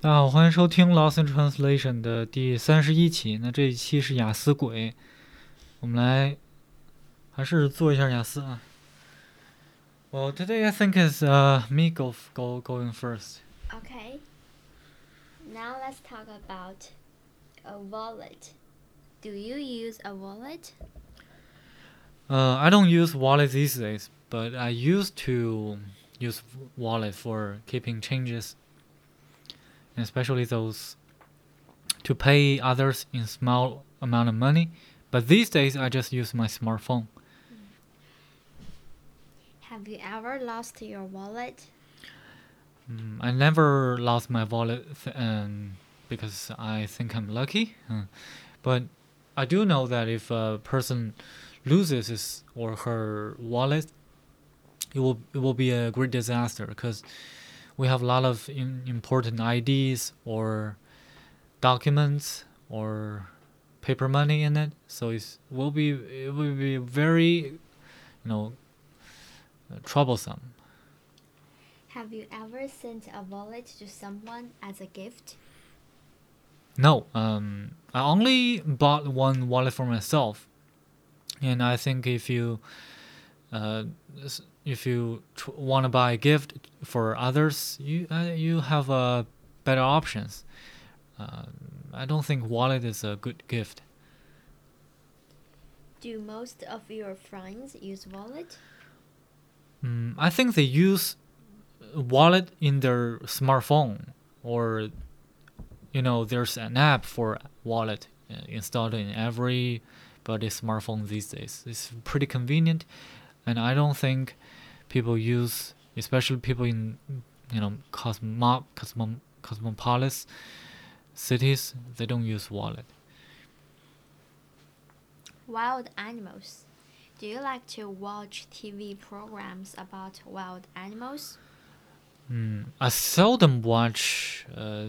大家好，欢迎收听《Lost in Translation》的第三十一期。那这一期是雅思癸，我们来还是做一下雅思啊。Well, today I think is uh me go go going first. Okay. Now let's talk about a wallet. Do you use a wallet? Uh, I don't use wallet these days, but I used to use wallet for keeping changes and especially those to pay others in small amount of money. But these days, I just use my smartphone. Have you ever lost your wallet? Mm, I never lost my wallet th- um, because I think I'm lucky. But I do know that if a person loses his or her wallet, it will it will be a great disaster because we have a lot of in, important IDs or documents or paper money in it. So it will be it will be very, you know, troublesome. Have you ever sent a wallet to someone as a gift? No, um, I only bought one wallet for myself, and I think if you, uh, if you tr- want to buy a gift for others, you uh, you have uh, better options. Uh, I don't think wallet is a good gift. Do most of your friends use wallet? Mm, I think they use wallet in their smartphone or you know there's an app for wallet uh, installed in everybody's smartphone these days. It's pretty convenient and I don't think people use especially people in you know cosmo, cosmo, cosmopolis cities they don't use wallet. Wild animals. Do you like to watch TV programs about wild animals? Mm, I seldom watch, uh,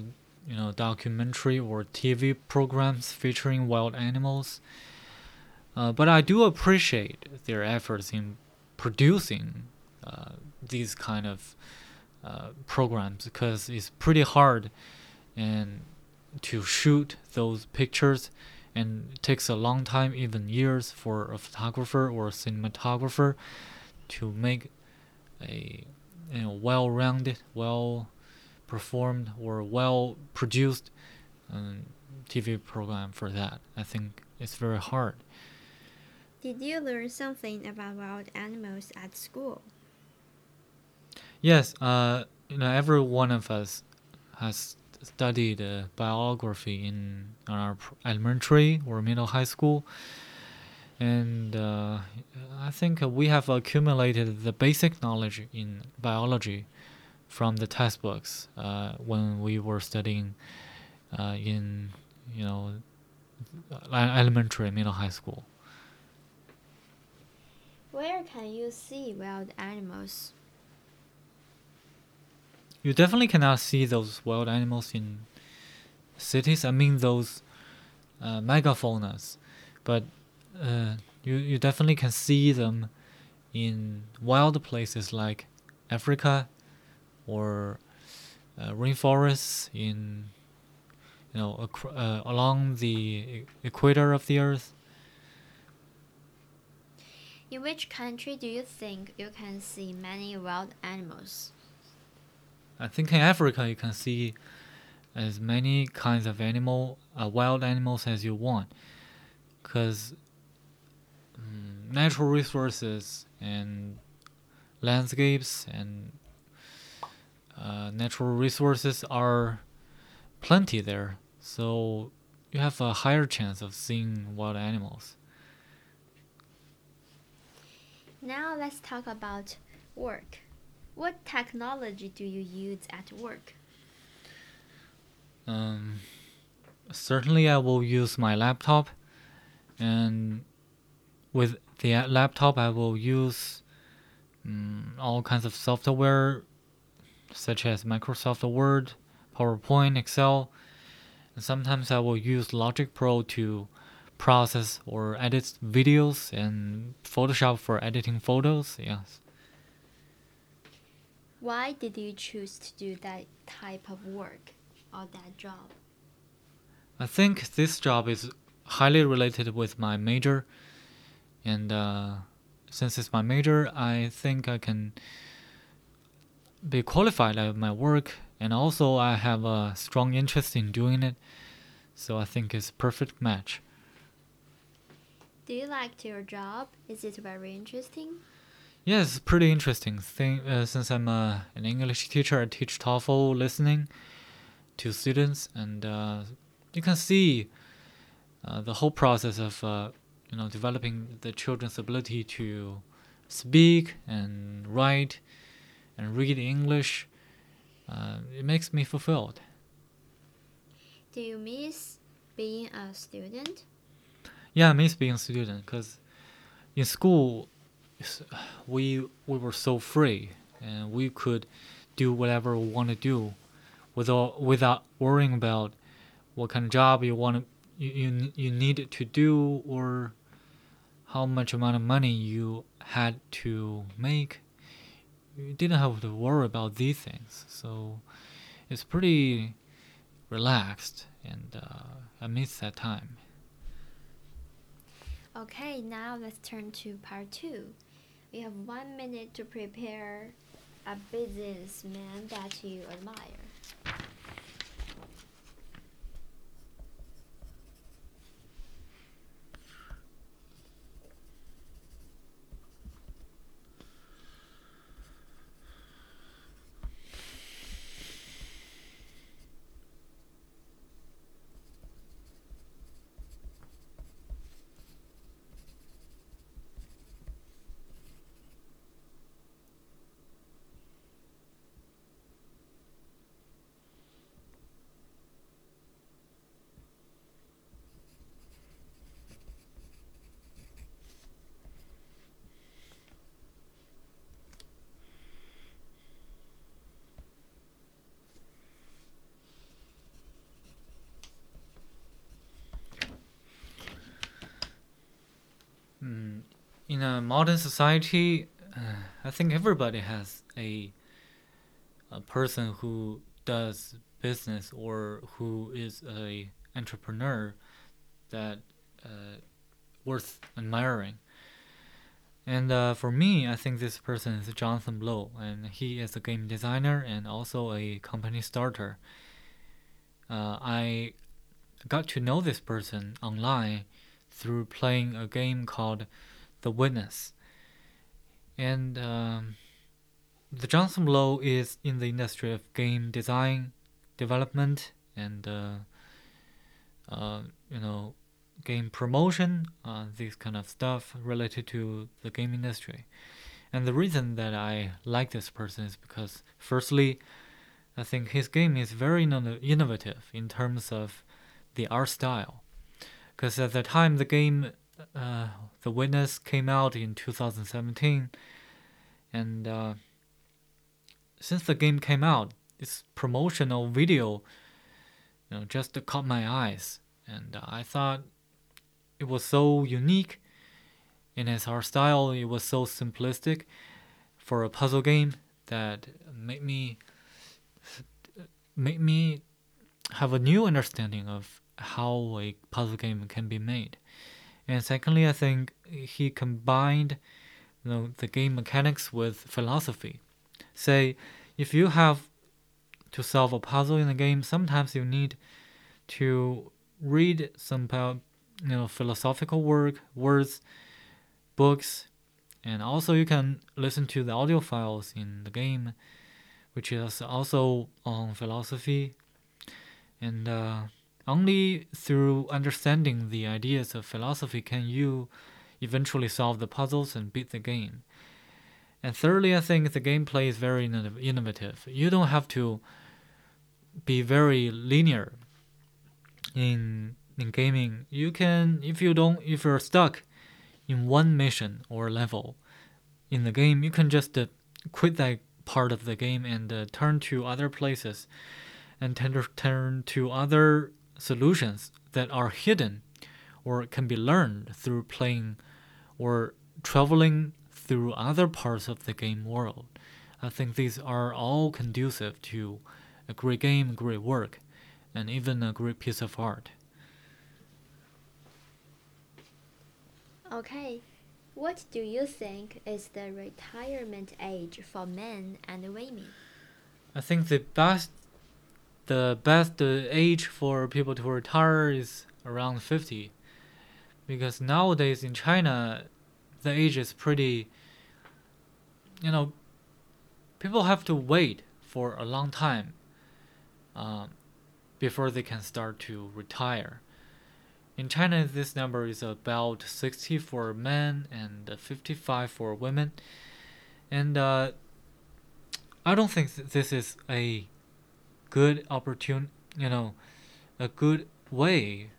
you know, documentary or TV programs featuring wild animals. Uh, but I do appreciate their efforts in producing uh, these kind of uh, programs because it's pretty hard and to shoot those pictures and it takes a long time even years for a photographer or a cinematographer to make a you know well-rounded, well performed or well produced um, TV program for that. I think it's very hard. Did you learn something about wild animals at school? Yes, uh, you know, every one of us has studied uh, biography in our elementary or middle high school, and uh, I think we have accumulated the basic knowledge in biology from the textbooks uh, when we were studying uh, in you know elementary, middle high school. Where can you see wild animals? You definitely cannot see those wild animals in cities. I mean those uh, megafaunas, but uh, you you definitely can see them in wild places like Africa or uh, rainforests in you know uh, along the equator of the earth. In which country do you think you can see many wild animals? I think in Africa you can see as many kinds of animal, uh, wild animals as you want, because natural resources and landscapes and uh, natural resources are plenty there, so you have a higher chance of seeing wild animals. Now let's talk about work. What technology do you use at work? Um, certainly, I will use my laptop, and with the laptop, I will use um, all kinds of software, such as Microsoft Word, PowerPoint, Excel. And sometimes I will use Logic Pro to process or edit videos, and Photoshop for editing photos. Yes. Why did you choose to do that type of work? or that job? I think this job is highly related with my major, and uh, since it's my major, I think I can be qualified at my work, and also I have a strong interest in doing it. So I think it's a perfect match. Do you like your job? Is it very interesting? Yes, it's pretty interesting. Thing uh, since I'm uh, an English teacher, I teach TOEFL listening to students, and uh, you can see uh, the whole process of uh, you know developing the children's ability to speak and write and read English. Uh, it makes me fulfilled. Do you miss being a student? Yeah, I miss being a student because in school we we were so free and we could do whatever we want to do without without worrying about what kind of job you want to you, you, you need to do or how much amount of money you had to make. You didn't have to worry about these things. So it's pretty relaxed and uh, i miss that time. Okay, now let's turn to part two. We have one minute to prepare a businessman that you admire. Mm, in a modern society, uh, I think everybody has a a person who does business or who is a entrepreneur that uh, worth admiring. And uh, for me, I think this person is Jonathan Blow, and he is a game designer and also a company starter. Uh, I got to know this person online through playing a game called The Witness. And um, the Jonathan Blow is in the industry of game design, development, and uh, uh, you know, game promotion, uh, this kind of stuff related to the game industry. And the reason that I like this person is because, firstly, I think his game is very innovative in terms of the art style because at the time the game uh, the witness came out in 2017 and uh, since the game came out its promotional video you know just caught my eyes and uh, i thought it was so unique in its art style it was so simplistic for a puzzle game that made me made me have a new understanding of how a puzzle game can be made. And secondly, I think he combined you know, the game mechanics with philosophy. Say, if you have to solve a puzzle in a game, sometimes you need to read some you know philosophical work, words, books, and also you can listen to the audio files in the game, which is also on philosophy. And uh, only through understanding the ideas of philosophy can you eventually solve the puzzles and beat the game. And thirdly, I think the gameplay is very innovative. You don't have to be very linear in in gaming. You can if you don't if you're stuck in one mission or level in the game, you can just uh, quit that part of the game and uh, turn to other places and turn to other solutions that are hidden or can be learned through playing or traveling through other parts of the game world. I think these are all conducive to a great game, great work. and even a great piece of art. Okay. What do you think is the retirement age for men and women? I think the best the best age for people to retire is around 50 because nowadays in China the age is pretty you know people have to wait for a long time um, before they can start to retire. In China, this number is about 60 for men and 55 for women. And uh, I don't think this is a good opportunity, you know, a good way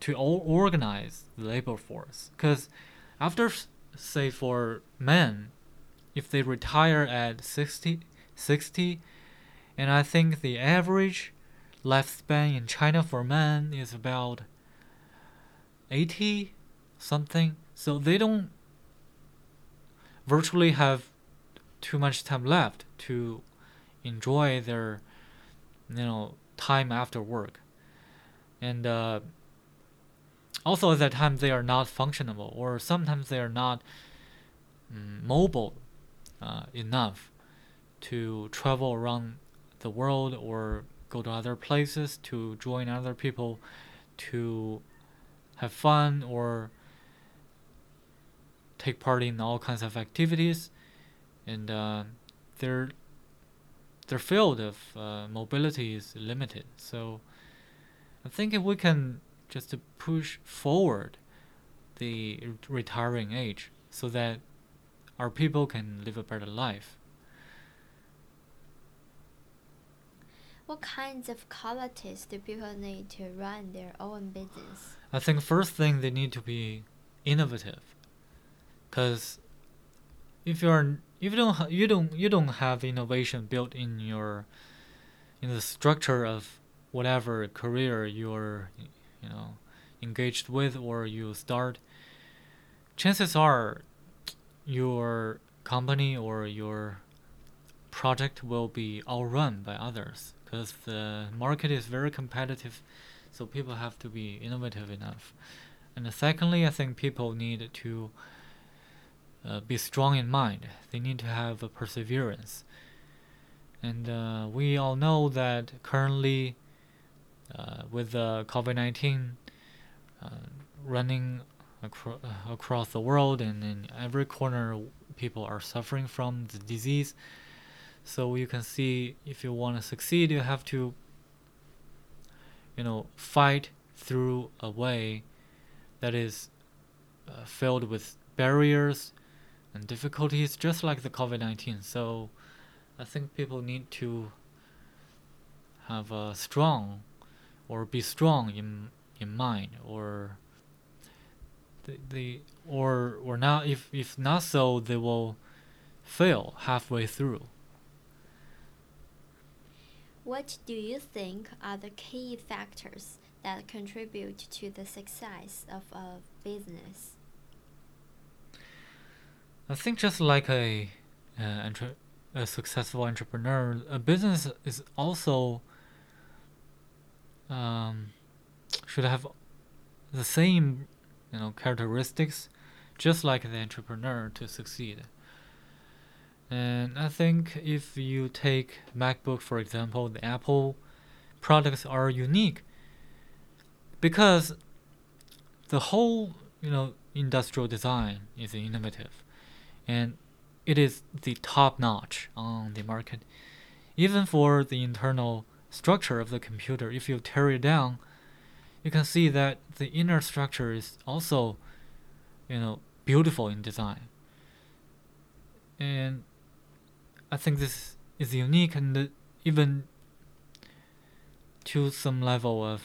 to organize the labor force. Because after, say, for men, if they retire at 60, 60 and I think the average lifespan in China for men is about 80 something. So they don't virtually have too much time left to enjoy their you know time after work. And uh, also at that time they are not functionable or sometimes they are not mm, mobile uh, enough to travel around the world or go to other places to join other people to have fun or take part in all kinds of activities. And uh, their their field of uh, mobility is limited. So I think if we can just push forward the retiring age so that our people can live a better life. What kinds of qualities do people need to run their own business? I think first thing they need to be innovative, because if you're if you don't you don't you don't have innovation built in your in the structure of whatever career you're you know engaged with or you start chances are your company or your project will be outrun by others because the market is very competitive, so people have to be innovative enough. And secondly, I think people need to uh, be strong in mind. They need to have a perseverance. And uh, we all know that currently, uh, with the COVID 19 uh, running acro- uh, across the world and in every corner, people are suffering from the disease. So you can see if you want to succeed, you have to, you know, fight through a way that is uh, filled with barriers and difficulties, just like the COVID 19. So I think people need to have a strong or be strong in in mind or the, the or or not if if not so they will fail halfway through what do you think are the key factors that contribute to the success of a business? I think just like a, uh, a successful entrepreneur, a business is also um, should have the same you know characteristics, just like the entrepreneur to succeed. And I think if you take MacBook for example, the Apple products are unique because the whole you know industrial design is innovative and it is the top notch on the market. Even for the internal structure of the computer, if you tear it down, you can see that the inner structure is also you know beautiful in design. And I think this is unique and even to some level of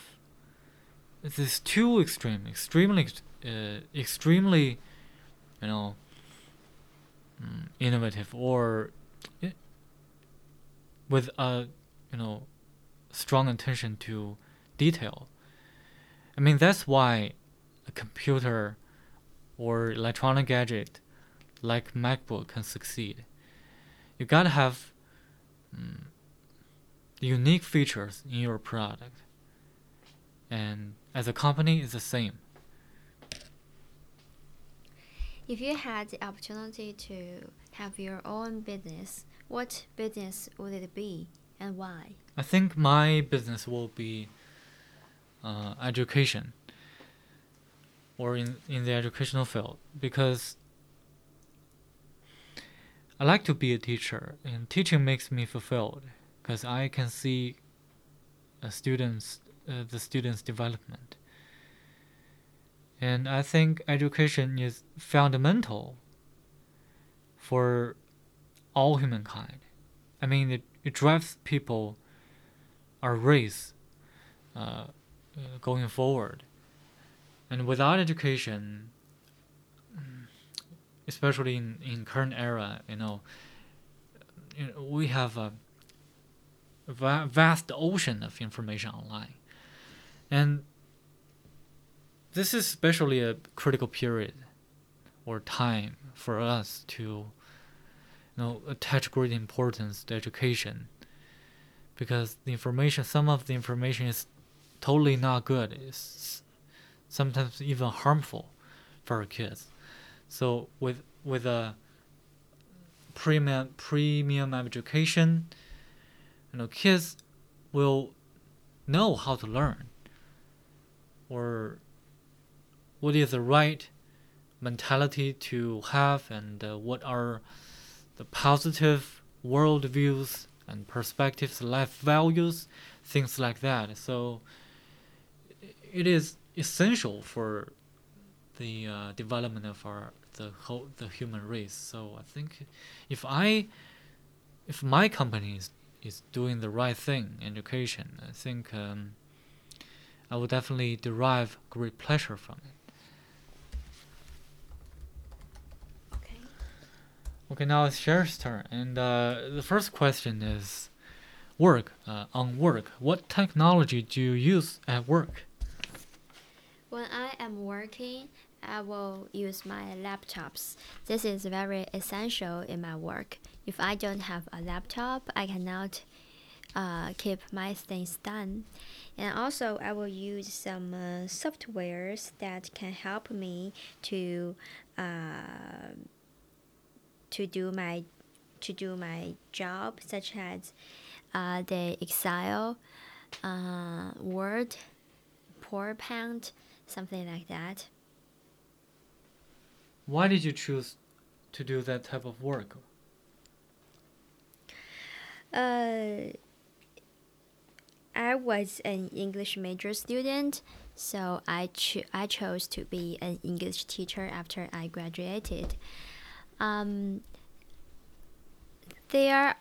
this is too extreme, extremely, uh, extremely, you know, innovative or with a you know strong attention to detail. I mean that's why a computer or electronic gadget like MacBook can succeed you gotta have um, unique features in your product. And as a company, it's the same. If you had the opportunity to have your own business, what business would it be and why? I think my business will be uh, education. Or in, in the educational field. Because I like to be a teacher and teaching makes me fulfilled. Because I can see students uh, the students development and I think education is fundamental for all humankind. I mean, it, it drives people, our race, uh, going forward. And without education, especially in, in current era, you know, you know we have a va- vast ocean of information online. And this is especially a critical period or time for us to you know attach great importance to education. Because the information some of the information is totally not good. It's sometimes even harmful for our kids. So with with a premium premium education you know kids will know how to learn or what is the right mentality to have and uh, what are the positive world views and perspectives life values things like that. So it is essential for the uh, development of our the whole the human race. So i think if i if my company is, is doing the right thing education i think um, i will definitely derive great pleasure from it Okay. Okay, now it's Cher's turn, and uh, the first question is work. Uh, on work, what technology do you use at work? When I am working, I will use my laptops. This is very essential in my work. If I don't have a laptop, I cannot uh, keep my things done. And also, I will use some uh, softwares that can help me to uh, to do my to do my job, such as uh, the Excel, uh, Word, PowerPoint, something like that. Why did you choose to do that type of work? Uh, I was an English major student, so I cho- I chose to be an English teacher after I graduated. Um, there,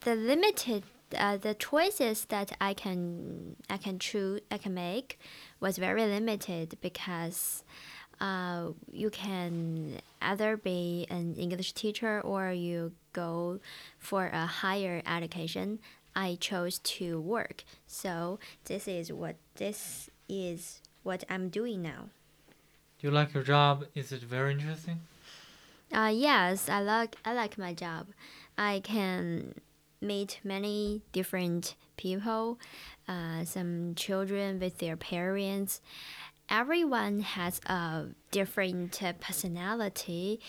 the limited uh, the choices that I can I can choose I can make was very limited because uh, you can either be an English teacher or you go for a higher education. I chose to work, so this is what this is what I'm doing now. Do you like your job? Is it very interesting? Uh, yes, I like I like my job. I can meet many different people, uh, some children with their parents. Everyone has a different personality,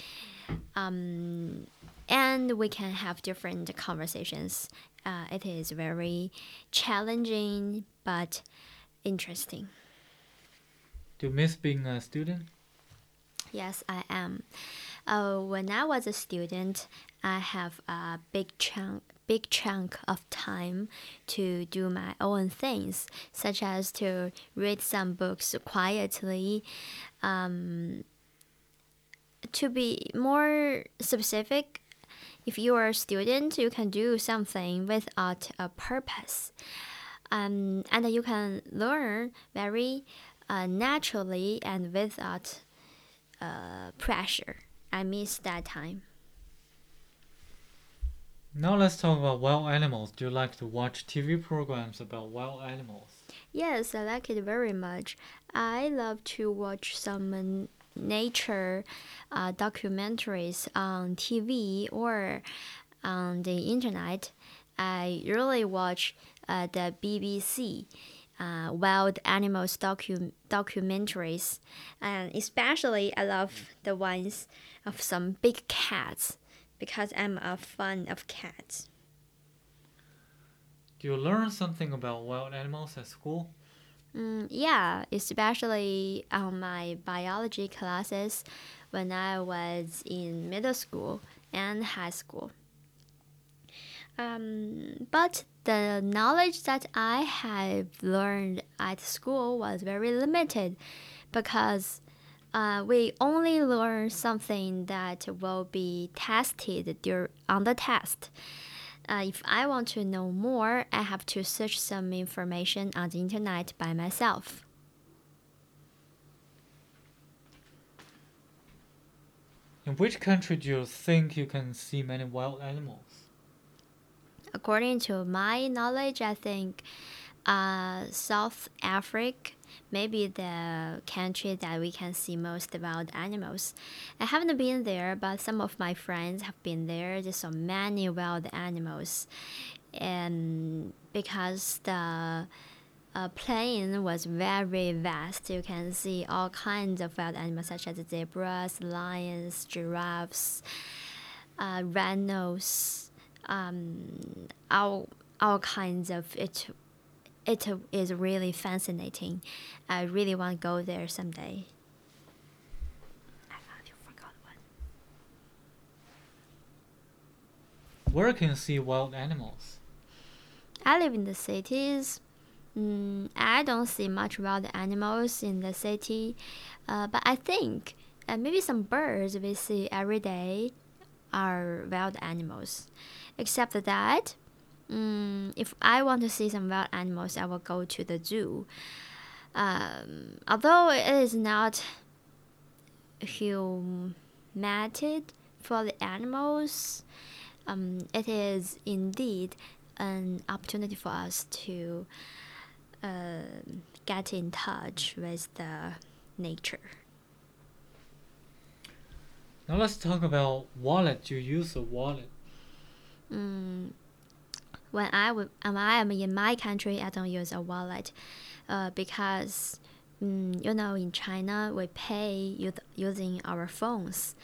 um, and we can have different conversations. Uh, it is very challenging but interesting. Do you miss being a student? Yes, I am. Uh, when I was a student, I have a big chunk, big chunk of time to do my own things, such as to read some books quietly. Um, to be more specific, if you are a student, you can do something without a purpose, um, and you can learn very uh, naturally and without uh, pressure. I miss that time. Now let's talk about wild animals. Do you like to watch TV programs about wild animals? Yes, I like it very much. I love to watch some nature uh, documentaries on TV or on the internet. I really watch uh, the BBC. Uh, wild animals docu- documentaries, and especially I love the ones of some big cats because I'm a fan of cats. Do you learn something about wild animals at school? Mm, yeah, especially on my biology classes when I was in middle school and high school. Um, but the knowledge that I have learned at school was very limited because uh, we only learn something that will be tested dur- on the test. Uh, if I want to know more, I have to search some information on the internet by myself. In which country do you think you can see many wild animals? According to my knowledge, I think uh, South Africa may be the country that we can see most wild animals. I haven't been there, but some of my friends have been there. There's so many wild animals, and because the uh, plain was very vast, you can see all kinds of wild animals such as zebras, lions, giraffes, uh, rhinos, um, all all kinds of it it is really fascinating. I really want to go there someday. I forgot one. Where can you see wild animals? I live in the cities. Mm, I don't see much wild animals in the city, uh, but I think uh, maybe some birds we see every day are wild animals. Except that, Mm, if I want to see some wild animals, I will go to the zoo. Um, although it is not humanity for the animals, um, it is indeed an opportunity for us to uh, get in touch with the nature. Now let's talk about wallet. You use a wallet? Mm, when I when I am in my country, I don't use a wallet, uh, because mm, you know in China we pay with, using our phones.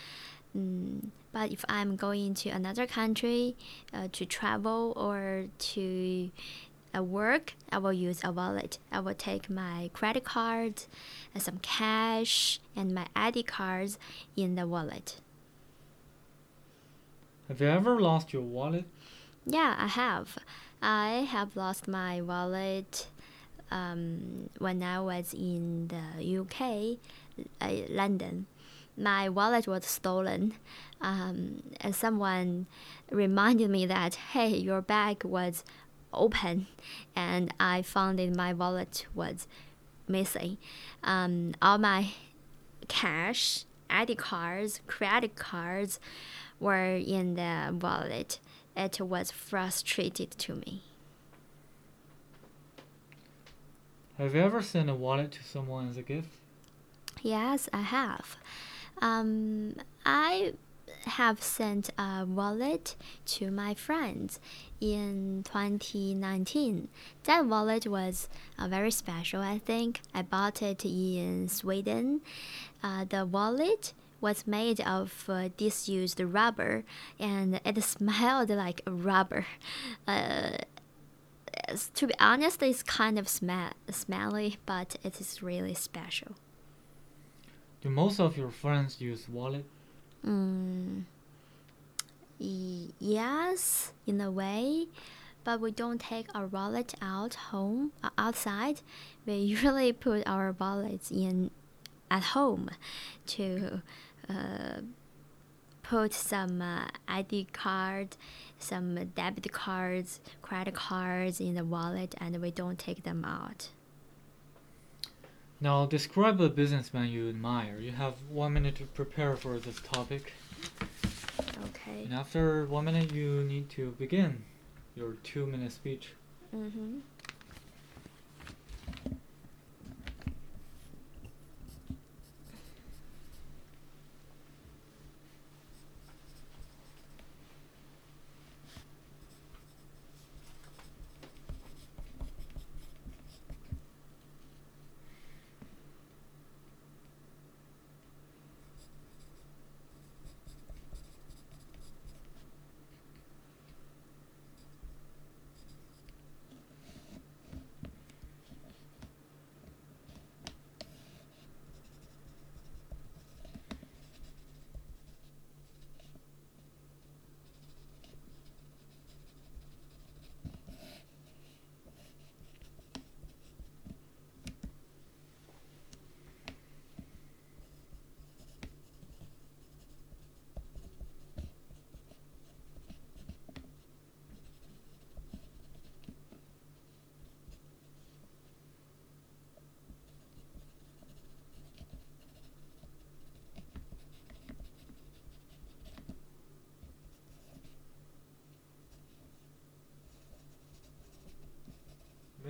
Mm, but if I'm going to another country uh, to travel or to uh, work, I will use a wallet. I will take my credit card, and some cash, and my ID cards in the wallet. Have you ever lost your wallet? Yeah, I have. I have lost my wallet um, when I was in the UK, uh, London. My wallet was stolen, um, and someone reminded me that hey, your bag was open, and I found that my wallet was missing. Um, all my cash, ID cards, credit cards were in the wallet it was frustrated to me. Have you ever sent a wallet to someone as a gift? Yes, I have. Um, I have sent a wallet to my friends in 2019. That wallet was uh, very special, I think. I bought it in Sweden. Uh, the wallet was made of uh, disused rubber and it smelled like rubber. Uh, to be honest, it's kind of sm- smelly, but it is really special. Do most of your friends use wallet? Mm, yes, in a way, but we don't take our wallet out home uh, outside. We usually put our wallets in at home to put some uh, ID card, some debit cards, credit cards in the wallet, and we don't take them out. Now, describe a businessman you admire. You have one minute to prepare for this topic. Okay. And after one minute, you need to begin your two minute speech. Mm-hmm.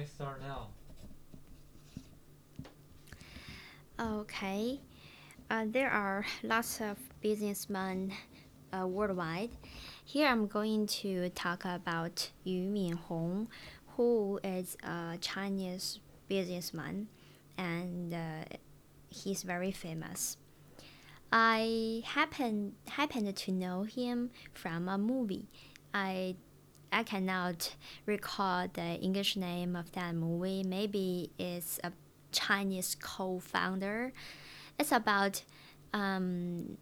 me start now. Okay. Uh, there are lots of businessmen uh, worldwide. Here I'm going to talk about Yu Minhong, who is a Chinese businessman and uh, he's very famous. I happen happened to know him from a movie. I I cannot recall the English name of that movie. Maybe it's a Chinese co-founder. It's about um,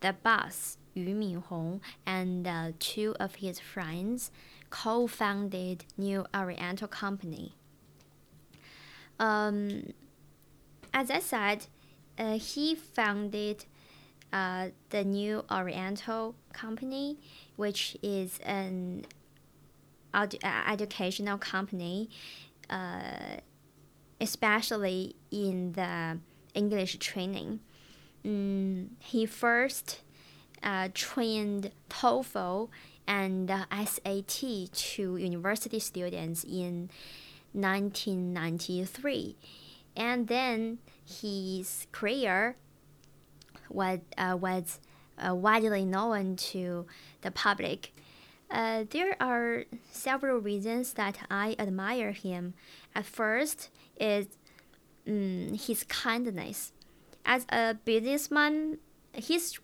the boss Yu Minhong and uh, two of his friends co-founded New Oriental Company. Um, as I said, uh, he founded uh, the New Oriental Company, which is an ed- educational company, uh, especially in the English training. Mm, he first uh, trained TOEFL and uh, SAT to university students in 1993 and then his career was, uh, was uh, widely known to the public. Uh, there are several reasons that I admire him. At first, is um, his kindness. As a businessman, his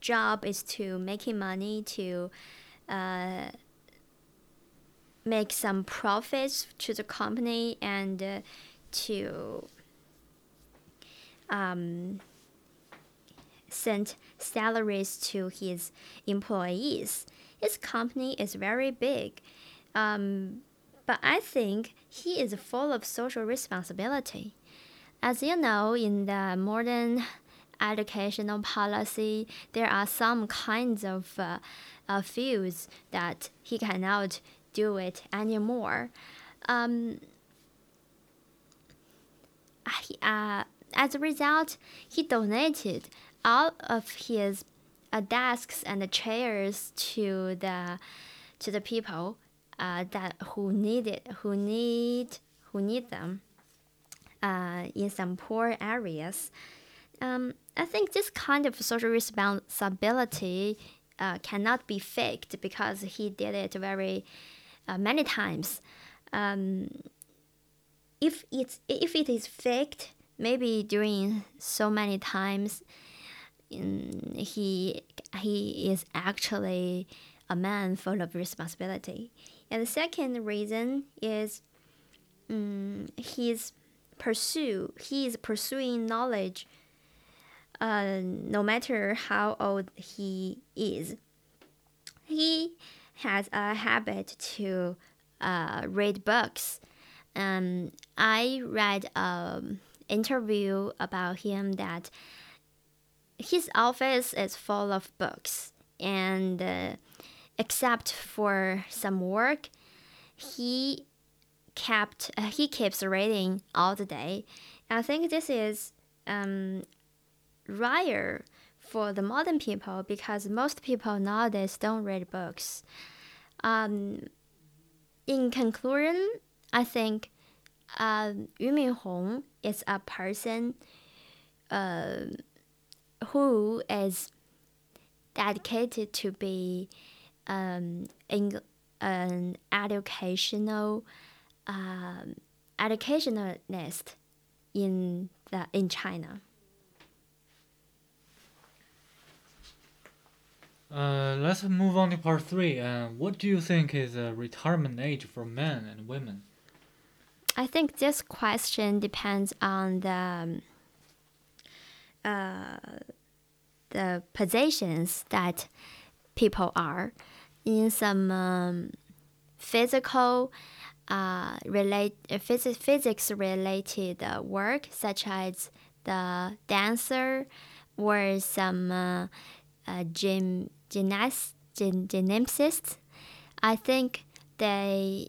job is to making money to uh, make some profits to the company and uh, to um, send salaries to his employees. His company is very big, um, but I think he is full of social responsibility. As you know, in the modern educational policy, there are some kinds of uh, uh, fields that he cannot do it anymore. Um, uh, as a result, he donated all of his uh, desks and chairs to the to the people uh, that who need it, who need who need them uh, in some poor areas. Um, I think this kind of social responsibility uh, cannot be faked because he did it very uh, many times. Um, if it's if it is faked, maybe during so many times, he he is actually a man full of responsibility. And the second reason is um, he's pursue he is pursuing knowledge uh, no matter how old he is. He has a habit to uh, read books. Um, I read an interview about him that his office is full of books, and uh, except for some work, he kept uh, he keeps reading all the day. I think this is um, rare for the modern people because most people nowadays don't read books. Um, in conclusion, I think uh, Yu Minhong is a person uh, who is dedicated to be um, in, an educational um, educationalist in the in China. Uh, let's move on to part three. Uh, what do you think is a retirement age for men and women? I think this question depends on the um, uh, the positions that people are in some um, physical uh, relate phys- physics related uh, work such as the dancer or some uh, uh, gym gymnast gym. I think the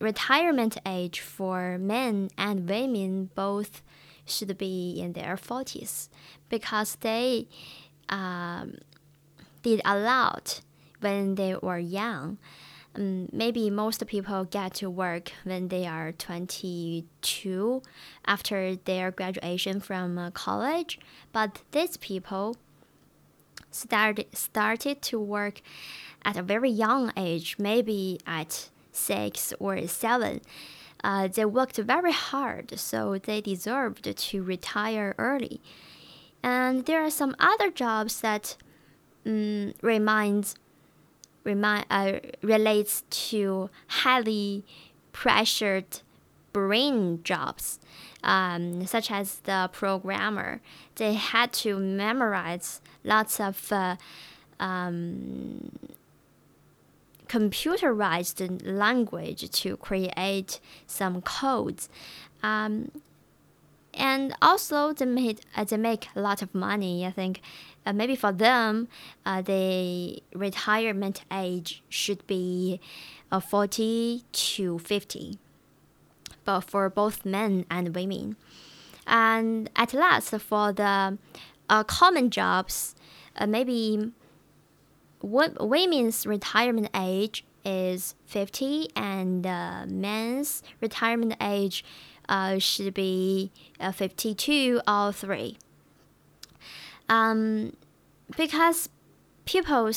retirement age for men and women both should be in their 40s because they um, did a lot when they were young. um, maybe most people get to work when they are 22 after their graduation from uh, college, but these people started started to work at a very young age, maybe at six or seven. Uh, they worked very hard, so they deserved to retire early. And there are some other jobs that um, reminds remind, uh, relates to highly pressured brain jobs, um, such as the programmer. They had to memorize lots of uh, um, computerized language to create some codes. Um, and also they made uh, they make a lot of money. I think uh, maybe for them, uh, the retirement age should be uh, forty to fifty, but for both men and women. And at last, for the uh, common jobs, uh, maybe women's retirement age is 50 and uh, men's retirement age uh, should be uh, 52 or 3 um, because people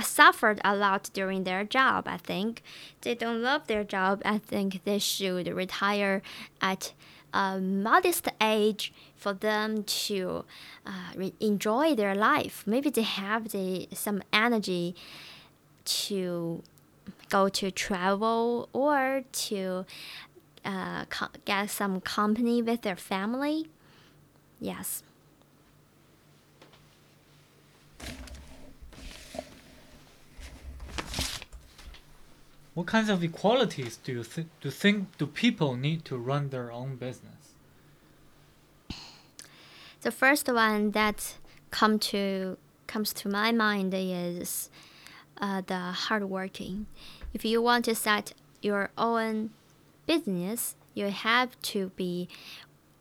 suffered a lot during their job i think. They don't love their job. I think they should retire at a modest age for them to uh, enjoy their life. Maybe they have the some energy to go to travel or to uh, get some company with their family. Yes. What kinds of equalities do you th- do think do people need to run their own business? The first one that come to comes to my mind is uh, the hardworking. If you want to set your own business, you have to be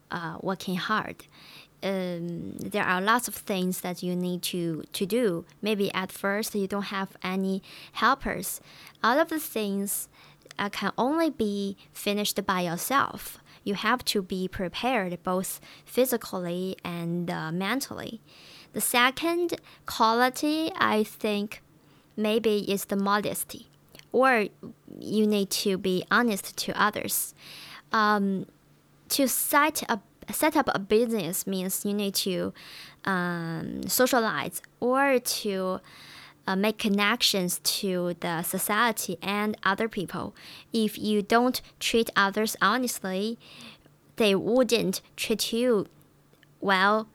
uh, working hard. Um, there are lots of things that you need to, to do. Maybe at first you don't have any helpers. All of the things uh, can only be finished by yourself you have to be prepared both physically and uh, mentally. The second quality, I think, maybe is the modesty, or you need to be honest to others. Um, to set a set up a business means you need to um, socialize or to uh, make connections to the society and other people. If you don't treat others honestly, they wouldn't treat you well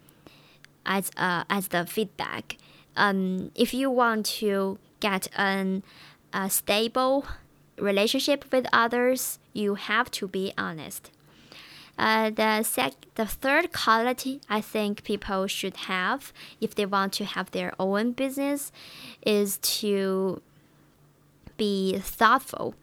as uh, as the feedback. Um, if you want to get an, a stable relationship with others, you have to be honest. Uh, the sec the third quality I think people should have if they want to have their own business is to be thoughtful.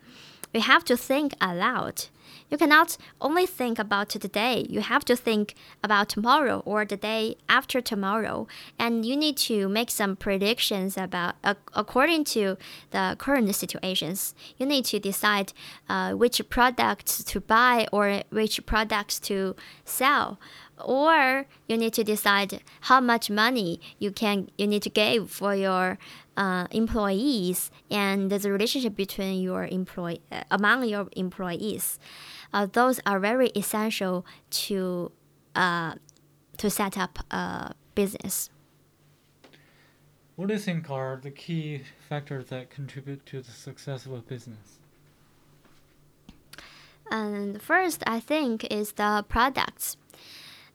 We have to think aloud. You cannot only think about today, you have to think about tomorrow or the day after tomorrow. And you need to make some predictions about, uh, according to the current situations. You need to decide uh, which products to buy or which products to sell or you need to decide how much money you can you need to give for your uh, employees and the relationship between your employee uh, among your employees uh, those are very essential to uh, to set up a business. What do you think are the key factors that contribute to the success of a business? And first, I think is the products.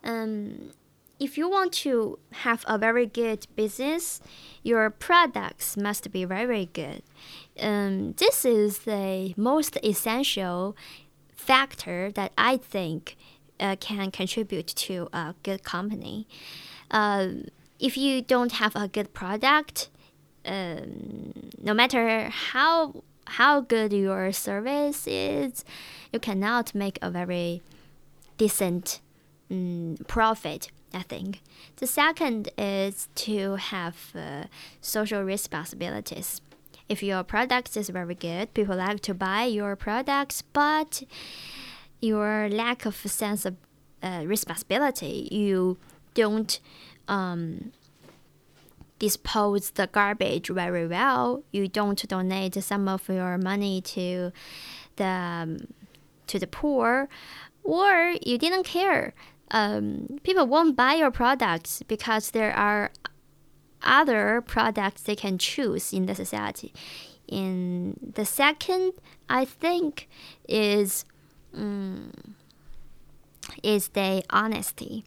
Um, if you want to have a very good business, your products must be very very good. Um, this is the most essential factor that I think uh, can contribute to a good company. Uh, if you don't have a good product, um, no matter how how good your service is, you cannot make a very decent um, profit. I think the second is to have uh, social responsibilities if your product is very good, people like to buy your products, but your lack of sense of uh, responsibility, you don't um, dispose the garbage very well. You don't donate some of your money to the um, to the poor, or you didn't care. Um, people won't buy your products because there are other products they can choose in the society. In the second, I think is um, is the honesty.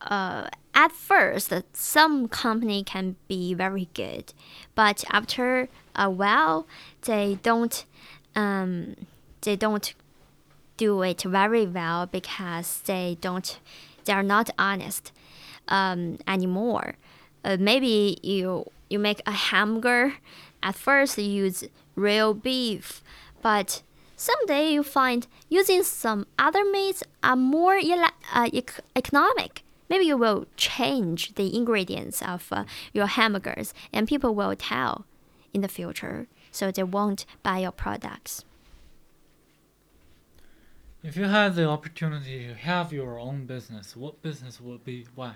Uh, at first, some company can be very good, but after a while, they don't um, they don't do it very well because they don't they are not honest um, anymore. Uh, maybe you you make a hamburger. At first, you use real beef, but someday you find using some other meats are more uh, economic. Maybe you will change the ingredients of uh, your hamburgers, and people will tell in the future, so they won't buy your products. If you had the opportunity to have your own business, what business would be why?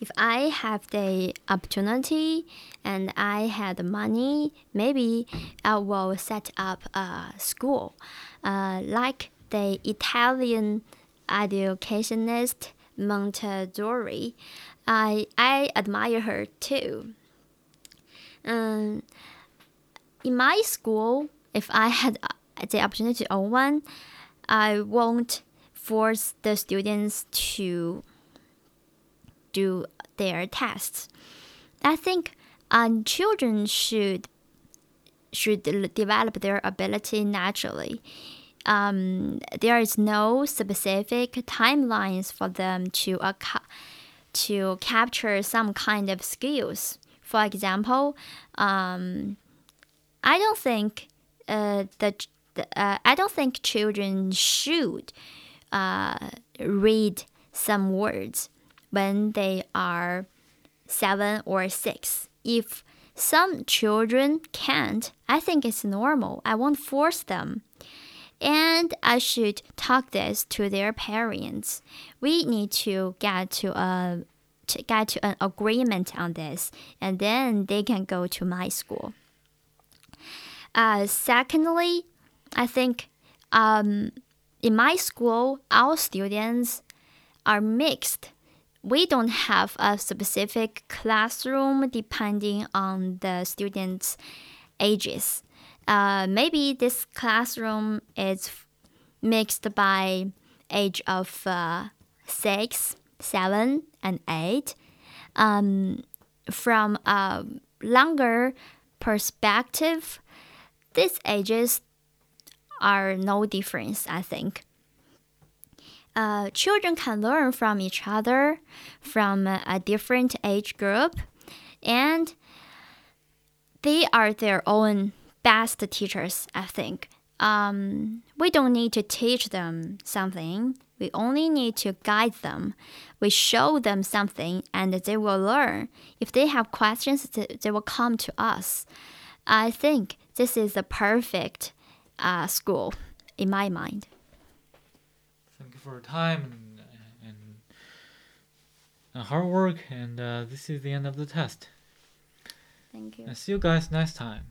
If I have the opportunity and I had the money, maybe I will set up a school, uh, like the Italian educationist Montessori. I I admire her too. Um, in my school, if I had the opportunity to own one, I won't force the students to do their tests. I think um, children should should develop their ability naturally. Um, there is no specific timelines for them to uh, to capture some kind of skills. For example, um, I don't think uh, the uh, I don't think children should uh, read some words when they are seven or six. If some children can't, I think it's normal. I won't force them. And I should talk this to their parents. We need to get to a to get to an agreement on this, and then they can go to my school. Uh, secondly, I think um, in my school, our students are mixed. We don't have a specific classroom depending on the students' ages. Uh, maybe this classroom is mixed by age of uh, six, seven, and eight. Um, from a longer perspective, these ages are no difference, I think. Uh, children can learn from each other, from a different age group, and they are their own best teachers, I think. Um, we don't need to teach them something. We only need to guide them. We show them something and they will learn. If they have questions, they will come to us. I think this is the perfect uh, school in my mind. Thank you for your time and, and, hard work. And uh, this is the end of the test. Thank you. And see you guys next time.